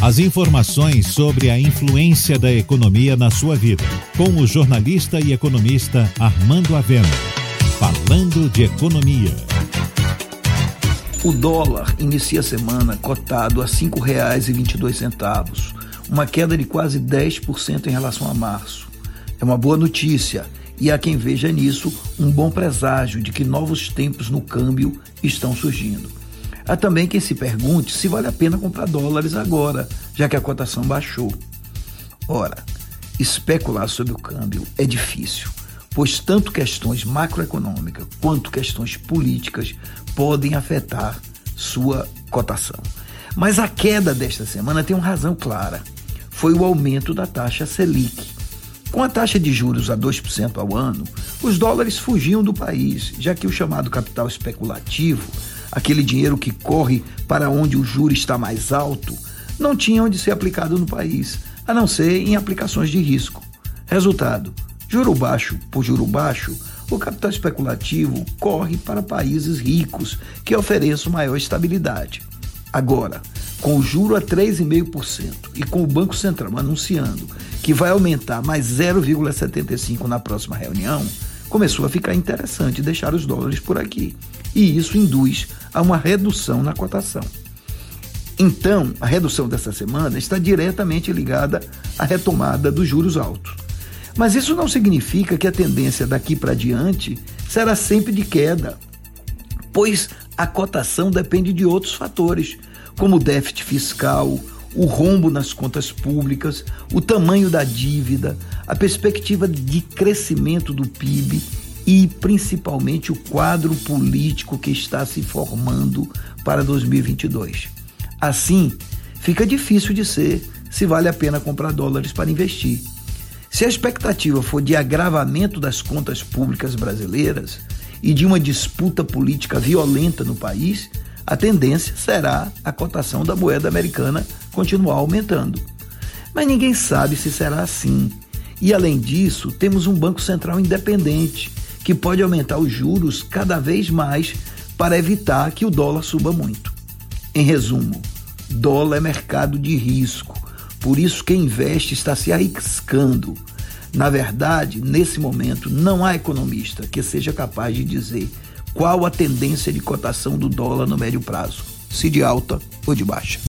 As informações sobre a influência da economia na sua vida, com o jornalista e economista Armando Avena. Falando de economia. O dólar inicia a semana cotado a R$ 5,22, uma queda de quase 10% em relação a março. É uma boa notícia e há quem veja nisso um bom presságio de que novos tempos no câmbio estão surgindo. Há também quem se pergunte se vale a pena comprar dólares agora, já que a cotação baixou. Ora, especular sobre o câmbio é difícil, pois tanto questões macroeconômicas quanto questões políticas podem afetar sua cotação. Mas a queda desta semana tem uma razão clara. Foi o aumento da taxa Selic. Com a taxa de juros a 2% ao ano, os dólares fugiam do país, já que o chamado capital especulativo aquele dinheiro que corre para onde o juro está mais alto, não tinha onde ser aplicado no país, a não ser em aplicações de risco. Resultado: juro baixo por juro baixo, o capital especulativo corre para países ricos que ofereçam maior estabilidade. Agora, com o juro a 3,5% e com o Banco Central anunciando que vai aumentar mais 0,75 na próxima reunião, começou a ficar interessante deixar os dólares por aqui. E isso induz a uma redução na cotação. Então, a redução dessa semana está diretamente ligada à retomada dos juros altos. Mas isso não significa que a tendência daqui para diante será sempre de queda, pois a cotação depende de outros fatores, como o déficit fiscal, o rombo nas contas públicas, o tamanho da dívida, a perspectiva de crescimento do PIB e principalmente o quadro político que está se formando para 2022. Assim, fica difícil de ser se vale a pena comprar dólares para investir. Se a expectativa for de agravamento das contas públicas brasileiras e de uma disputa política violenta no país, a tendência será a cotação da moeda americana continuar aumentando. Mas ninguém sabe se será assim. E além disso, temos um Banco Central independente que pode aumentar os juros cada vez mais para evitar que o dólar suba muito. Em resumo, dólar é mercado de risco, por isso quem investe está se arriscando. Na verdade, nesse momento, não há economista que seja capaz de dizer qual a tendência de cotação do dólar no médio prazo, se de alta ou de baixa.